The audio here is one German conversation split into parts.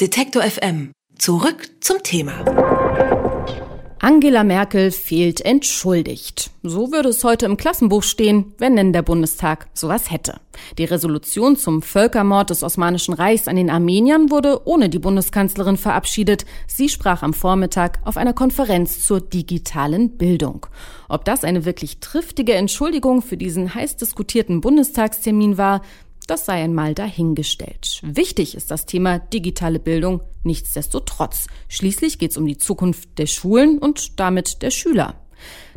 Detektor FM. Zurück zum Thema. Angela Merkel fehlt entschuldigt. So würde es heute im Klassenbuch stehen, wenn denn der Bundestag sowas hätte. Die Resolution zum Völkermord des Osmanischen Reichs an den Armeniern wurde ohne die Bundeskanzlerin verabschiedet. Sie sprach am Vormittag auf einer Konferenz zur digitalen Bildung. Ob das eine wirklich triftige Entschuldigung für diesen heiß diskutierten Bundestagstermin war, das sei einmal dahingestellt. Wichtig ist das Thema digitale Bildung nichtsdestotrotz. Schließlich geht es um die Zukunft der Schulen und damit der Schüler.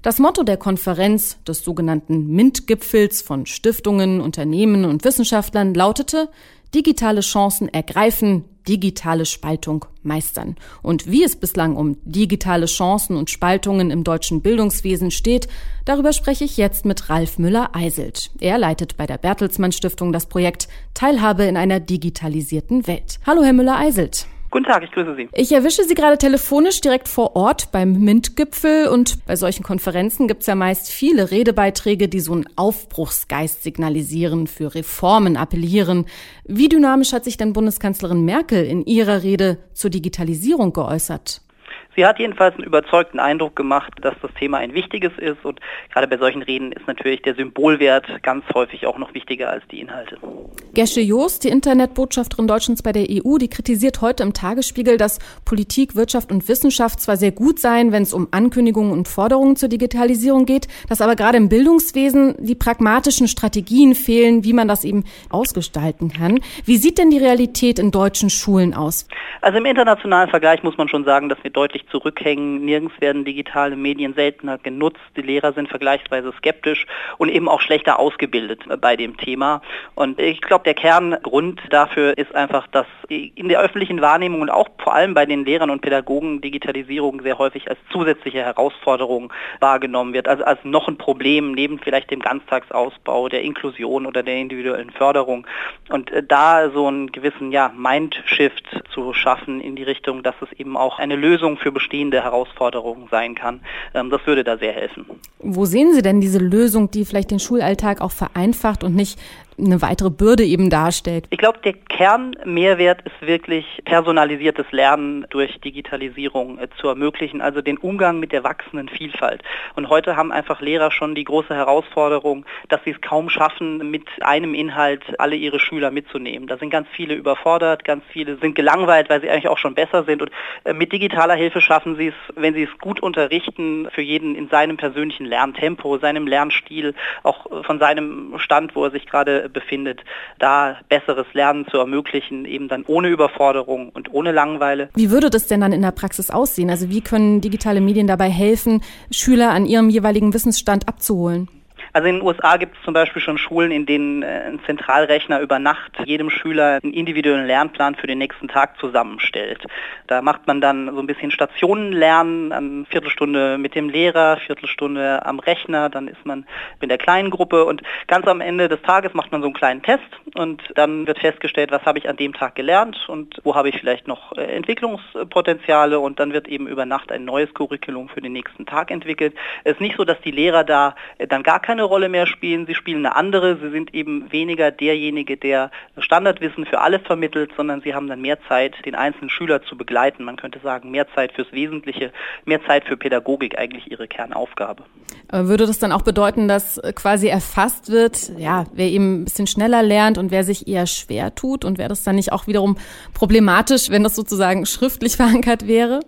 Das Motto der Konferenz des sogenannten MINT-Gipfels von Stiftungen, Unternehmen und Wissenschaftlern lautete digitale Chancen ergreifen, digitale Spaltung meistern. Und wie es bislang um digitale Chancen und Spaltungen im deutschen Bildungswesen steht, darüber spreche ich jetzt mit Ralf Müller-Eiselt. Er leitet bei der Bertelsmann Stiftung das Projekt Teilhabe in einer digitalisierten Welt. Hallo, Herr Müller-Eiselt. Guten Tag, ich grüße Sie. Ich erwische Sie gerade telefonisch direkt vor Ort beim MINT-Gipfel und bei solchen Konferenzen gibt es ja meist viele Redebeiträge, die so einen Aufbruchsgeist signalisieren, für Reformen appellieren. Wie dynamisch hat sich denn Bundeskanzlerin Merkel in ihrer Rede zur Digitalisierung geäußert? Sie hat jedenfalls einen überzeugten Eindruck gemacht, dass das Thema ein wichtiges ist und gerade bei solchen Reden ist natürlich der Symbolwert ganz häufig auch noch wichtiger als die Inhalte. Gesche Joost, die Internetbotschafterin Deutschlands bei der EU, die kritisiert heute im Tagesspiegel, dass Politik, Wirtschaft und Wissenschaft zwar sehr gut seien, wenn es um Ankündigungen und Forderungen zur Digitalisierung geht, dass aber gerade im Bildungswesen die pragmatischen Strategien fehlen, wie man das eben ausgestalten kann. Wie sieht denn die Realität in deutschen Schulen aus? Also im internationalen Vergleich muss man schon sagen, dass wir deutlich deutlich zurückhängen. Nirgends werden digitale Medien seltener genutzt. Die Lehrer sind vergleichsweise skeptisch und eben auch schlechter ausgebildet bei dem Thema. Und ich glaube, der Kerngrund dafür ist einfach, dass in der öffentlichen Wahrnehmung und auch vor allem bei den Lehrern und Pädagogen Digitalisierung sehr häufig als zusätzliche Herausforderung wahrgenommen wird. Also als noch ein Problem neben vielleicht dem Ganztagsausbau, der Inklusion oder der individuellen Förderung. Und äh, da so einen gewissen ja, Mindshift zu schaffen in die Richtung, dass es eben auch eine Lösung für bestehende Herausforderungen sein kann. Ähm, das würde da sehr helfen. Wo sehen Sie denn diese Lösung, die vielleicht den Schulalltag auch vereinfacht und nicht eine weitere Bürde eben darstellt. Ich glaube, der Kernmehrwert ist wirklich personalisiertes Lernen durch Digitalisierung äh, zu ermöglichen, also den Umgang mit der wachsenden Vielfalt. Und heute haben einfach Lehrer schon die große Herausforderung, dass sie es kaum schaffen, mit einem Inhalt alle ihre Schüler mitzunehmen. Da sind ganz viele überfordert, ganz viele sind gelangweilt, weil sie eigentlich auch schon besser sind. Und äh, mit digitaler Hilfe schaffen sie es, wenn sie es gut unterrichten, für jeden in seinem persönlichen Lerntempo, seinem Lernstil, auch äh, von seinem Stand, wo er sich gerade befindet, da besseres Lernen zu ermöglichen, eben dann ohne Überforderung und ohne Langeweile. Wie würde das denn dann in der Praxis aussehen? Also wie können digitale Medien dabei helfen, Schüler an ihrem jeweiligen Wissensstand abzuholen? Also in den USA gibt es zum Beispiel schon Schulen, in denen äh, ein Zentralrechner über Nacht jedem Schüler einen individuellen Lernplan für den nächsten Tag zusammenstellt. Da macht man dann so ein bisschen Stationenlernen, eine Viertelstunde mit dem Lehrer, Viertelstunde am Rechner, dann ist man in der kleinen Gruppe und ganz am Ende des Tages macht man so einen kleinen Test und dann wird festgestellt, was habe ich an dem Tag gelernt und wo habe ich vielleicht noch äh, Entwicklungspotenziale und dann wird eben über Nacht ein neues Curriculum für den nächsten Tag entwickelt. Es ist nicht so, dass die Lehrer da äh, dann gar keine Rolle mehr spielen, sie spielen eine andere, sie sind eben weniger derjenige, der Standardwissen für alle vermittelt, sondern sie haben dann mehr Zeit, den einzelnen Schüler zu begleiten. Man könnte sagen, mehr Zeit fürs Wesentliche, mehr Zeit für Pädagogik eigentlich ihre Kernaufgabe. Würde das dann auch bedeuten, dass quasi erfasst wird, ja, wer eben ein bisschen schneller lernt und wer sich eher schwer tut und wäre das dann nicht auch wiederum problematisch, wenn das sozusagen schriftlich verankert wäre?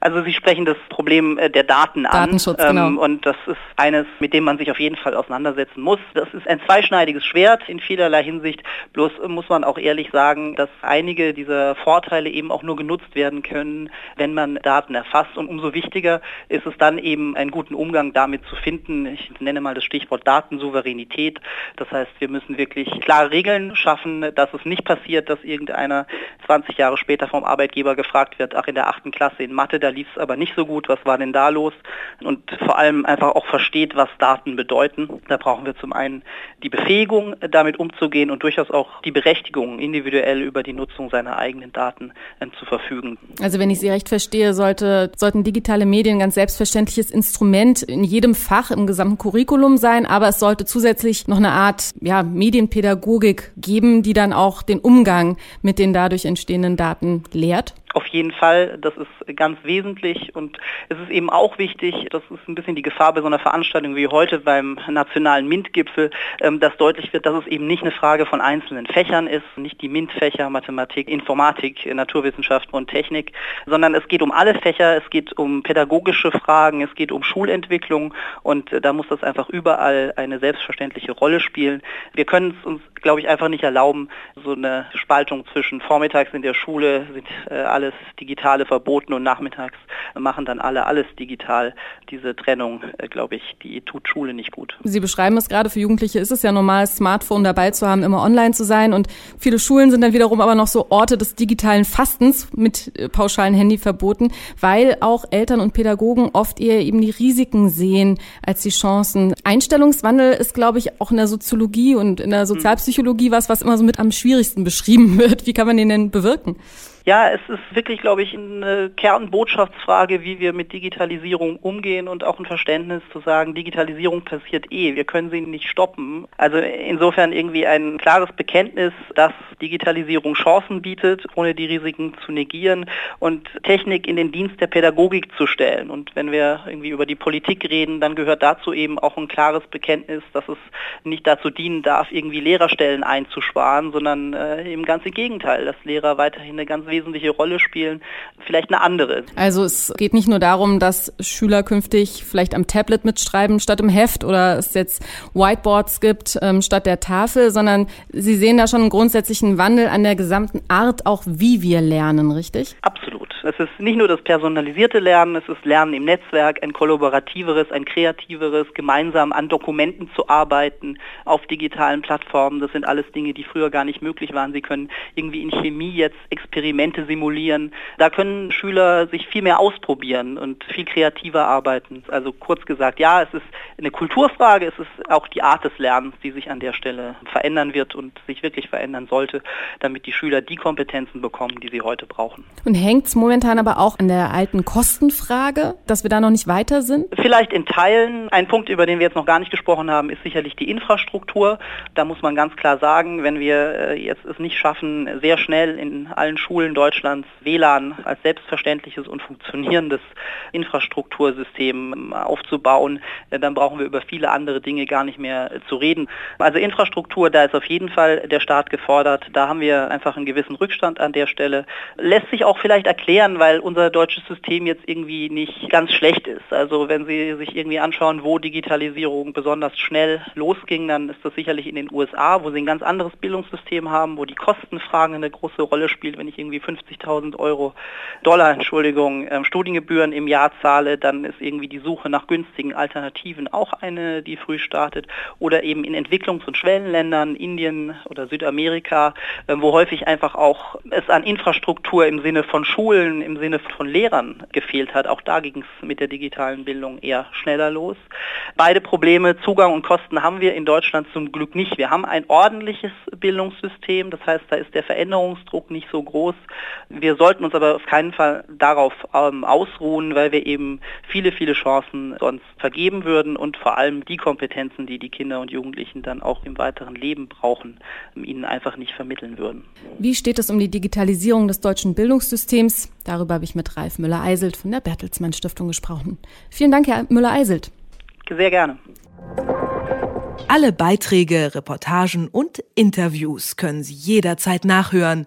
Also Sie sprechen das Problem äh, der Daten Datenschutz, an. Genau. Ähm, und das ist eines, mit dem man sich auf jeden Fall auseinandersetzen muss. Das ist ein zweischneidiges Schwert in vielerlei Hinsicht. Bloß muss man auch ehrlich sagen, dass einige dieser Vorteile eben auch nur genutzt werden können, wenn man Daten erfasst. Und umso wichtiger ist es dann eben, einen guten Umgang damit zu finden. Ich nenne mal das Stichwort Datensouveränität. Das heißt, wir müssen wirklich klare Regeln schaffen, dass es nicht passiert, dass irgendeiner 20 Jahre später vom Arbeitgeber gefragt wird, ach in der achten Klasse in Mathe, da lief es aber nicht so gut, was war denn da los? Und vor allem einfach auch versteht, was Daten bedeuten. Da brauchen wir zum einen die Befähigung, damit umzugehen und durchaus auch die Berechtigung, individuell über die Nutzung seiner eigenen Daten äh, zu verfügen. Also wenn ich Sie recht verstehe, sollte, sollten digitale Medien ganz selbstverständliches Instrument in jedem Fach im gesamten Curriculum sein, aber es sollte zusätzlich noch eine Art ja, Medienpädagogik geben, die dann auch den Umgang mit den dadurch entstehenden Daten lehrt? Auf jeden Fall, das ist ganz wesentlich und es ist eben auch wichtig, das ist ein bisschen die Gefahr bei so einer Veranstaltung wie heute beim nationalen MINT-Gipfel, ähm, dass deutlich wird, dass es eben nicht eine Frage von einzelnen Fächern ist, nicht die MINT-Fächer, Mathematik, Informatik, Naturwissenschaften und Technik, sondern es geht um alle Fächer, es geht um pädagogische Fragen, es geht um Schulentwicklung und da muss das einfach überall eine selbstverständliche Rolle spielen. Wir können es uns, glaube ich, einfach nicht erlauben, so eine Spaltung zwischen vormittags in der Schule sind äh, alle alles Digitale verboten und nachmittags machen dann alle alles digital. Diese Trennung, äh, glaube ich, die tut Schule nicht gut. Sie beschreiben es gerade, für Jugendliche ist es ja normal, Smartphone dabei zu haben, immer online zu sein. Und viele Schulen sind dann wiederum aber noch so Orte des digitalen Fastens mit äh, pauschalen Handy verboten, weil auch Eltern und Pädagogen oft eher eben die Risiken sehen als die Chancen. Einstellungswandel ist, glaube ich, auch in der Soziologie und in der Sozialpsychologie was, was immer so mit am schwierigsten beschrieben wird. Wie kann man den denn bewirken? Ja, es ist wirklich, glaube ich, eine Kernbotschaftsfrage, wie wir mit Digitalisierung umgehen und auch ein Verständnis zu sagen, Digitalisierung passiert eh, wir können sie nicht stoppen. Also insofern irgendwie ein klares Bekenntnis, dass Digitalisierung Chancen bietet, ohne die Risiken zu negieren und Technik in den Dienst der Pädagogik zu stellen. Und wenn wir irgendwie über die Politik reden, dann gehört dazu eben auch ein klares Bekenntnis, dass es nicht dazu dienen darf, irgendwie Lehrerstellen einzusparen, sondern äh, im ganzen Gegenteil, dass Lehrer weiterhin eine ganz wesentliche Rolle spielen, vielleicht eine andere. Also es geht nicht nur darum, dass Schüler künftig vielleicht am Tablet mitschreiben statt im Heft oder es jetzt Whiteboards gibt ähm, statt der Tafel, sondern Sie sehen da schon einen grundsätzlichen Wandel an der gesamten Art, auch wie wir lernen, richtig? Absolut. Es ist nicht nur das personalisierte Lernen, es ist Lernen im Netzwerk, ein kollaborativeres, ein kreativeres, gemeinsam an Dokumenten zu arbeiten, auf digitalen Plattformen. Das sind alles Dinge, die früher gar nicht möglich waren. Sie können irgendwie in Chemie jetzt Experimente Experimente simulieren. Da können Schüler sich viel mehr ausprobieren und viel kreativer arbeiten. Also kurz gesagt, ja, es ist eine Kulturfrage, es ist auch die Art des Lernens, die sich an der Stelle verändern wird und sich wirklich verändern sollte, damit die Schüler die Kompetenzen bekommen, die sie heute brauchen. Und hängt es momentan aber auch an der alten Kostenfrage, dass wir da noch nicht weiter sind? Vielleicht in Teilen. Ein Punkt, über den wir jetzt noch gar nicht gesprochen haben, ist sicherlich die Infrastruktur. Da muss man ganz klar sagen, wenn wir äh, jetzt es nicht schaffen, sehr schnell in allen Schulen Deutschlands WLAN als selbstverständliches und funktionierendes Infrastruktursystem aufzubauen, äh, dann brauchen wir über viele andere Dinge gar nicht mehr äh, zu reden. Also Infrastruktur, da ist auf jeden Fall der Staat gefordert. Da haben wir einfach einen gewissen Rückstand an der Stelle. Lässt sich auch vielleicht erklären, weil unser deutsches System jetzt irgendwie nicht ganz schlecht ist. Also wenn Sie sich irgendwie anschauen, wo Digitalisierung besonders schnell losging, dann ist das sicherlich in den USA, wo sie ein ganz anderes Bildungssystem haben, wo die Kostenfragen eine große Rolle spielt. Wenn ich irgendwie 50.000 Euro Dollar, Entschuldigung, ähm, Studiengebühren im Jahr zahle, dann ist irgendwie die Suche nach günstigen Alternativen auch eine, die früh startet. Oder eben in Entwicklungs- und Schwellenländern, Indien oder Südamerika, äh, wo häufig einfach auch es an Infrastruktur im Sinne von Schulen, im Sinne von Lehrern gefehlt hat. Auch da ging es mit der digitalen Bildung eher schneller los. Beide Probleme, Zugang und Kosten, haben wir in Deutschland zum Glück nicht. Wir haben ein ordentliches Bildungssystem, das heißt, da ist der Veränderungsdruck nicht so groß. Wir sollten uns aber auf keinen Fall darauf ähm, ausruhen, weil wir eben viele, viele Chancen sonst vergeben würden und vor allem die Kompetenzen, die die Kinder und Jugendlichen dann auch im weiteren Leben brauchen, ihnen einfach nicht vermitteln würden. Wie steht es um die Digitalisierung des deutschen Bildungssystems? Darüber habe ich mit Ralf Müller-Eiselt von der Bertelsmann Stiftung gesprochen. Vielen Dank, Herr Müller-Eiselt. Sehr gerne. Alle Beiträge, Reportagen und Interviews können Sie jederzeit nachhören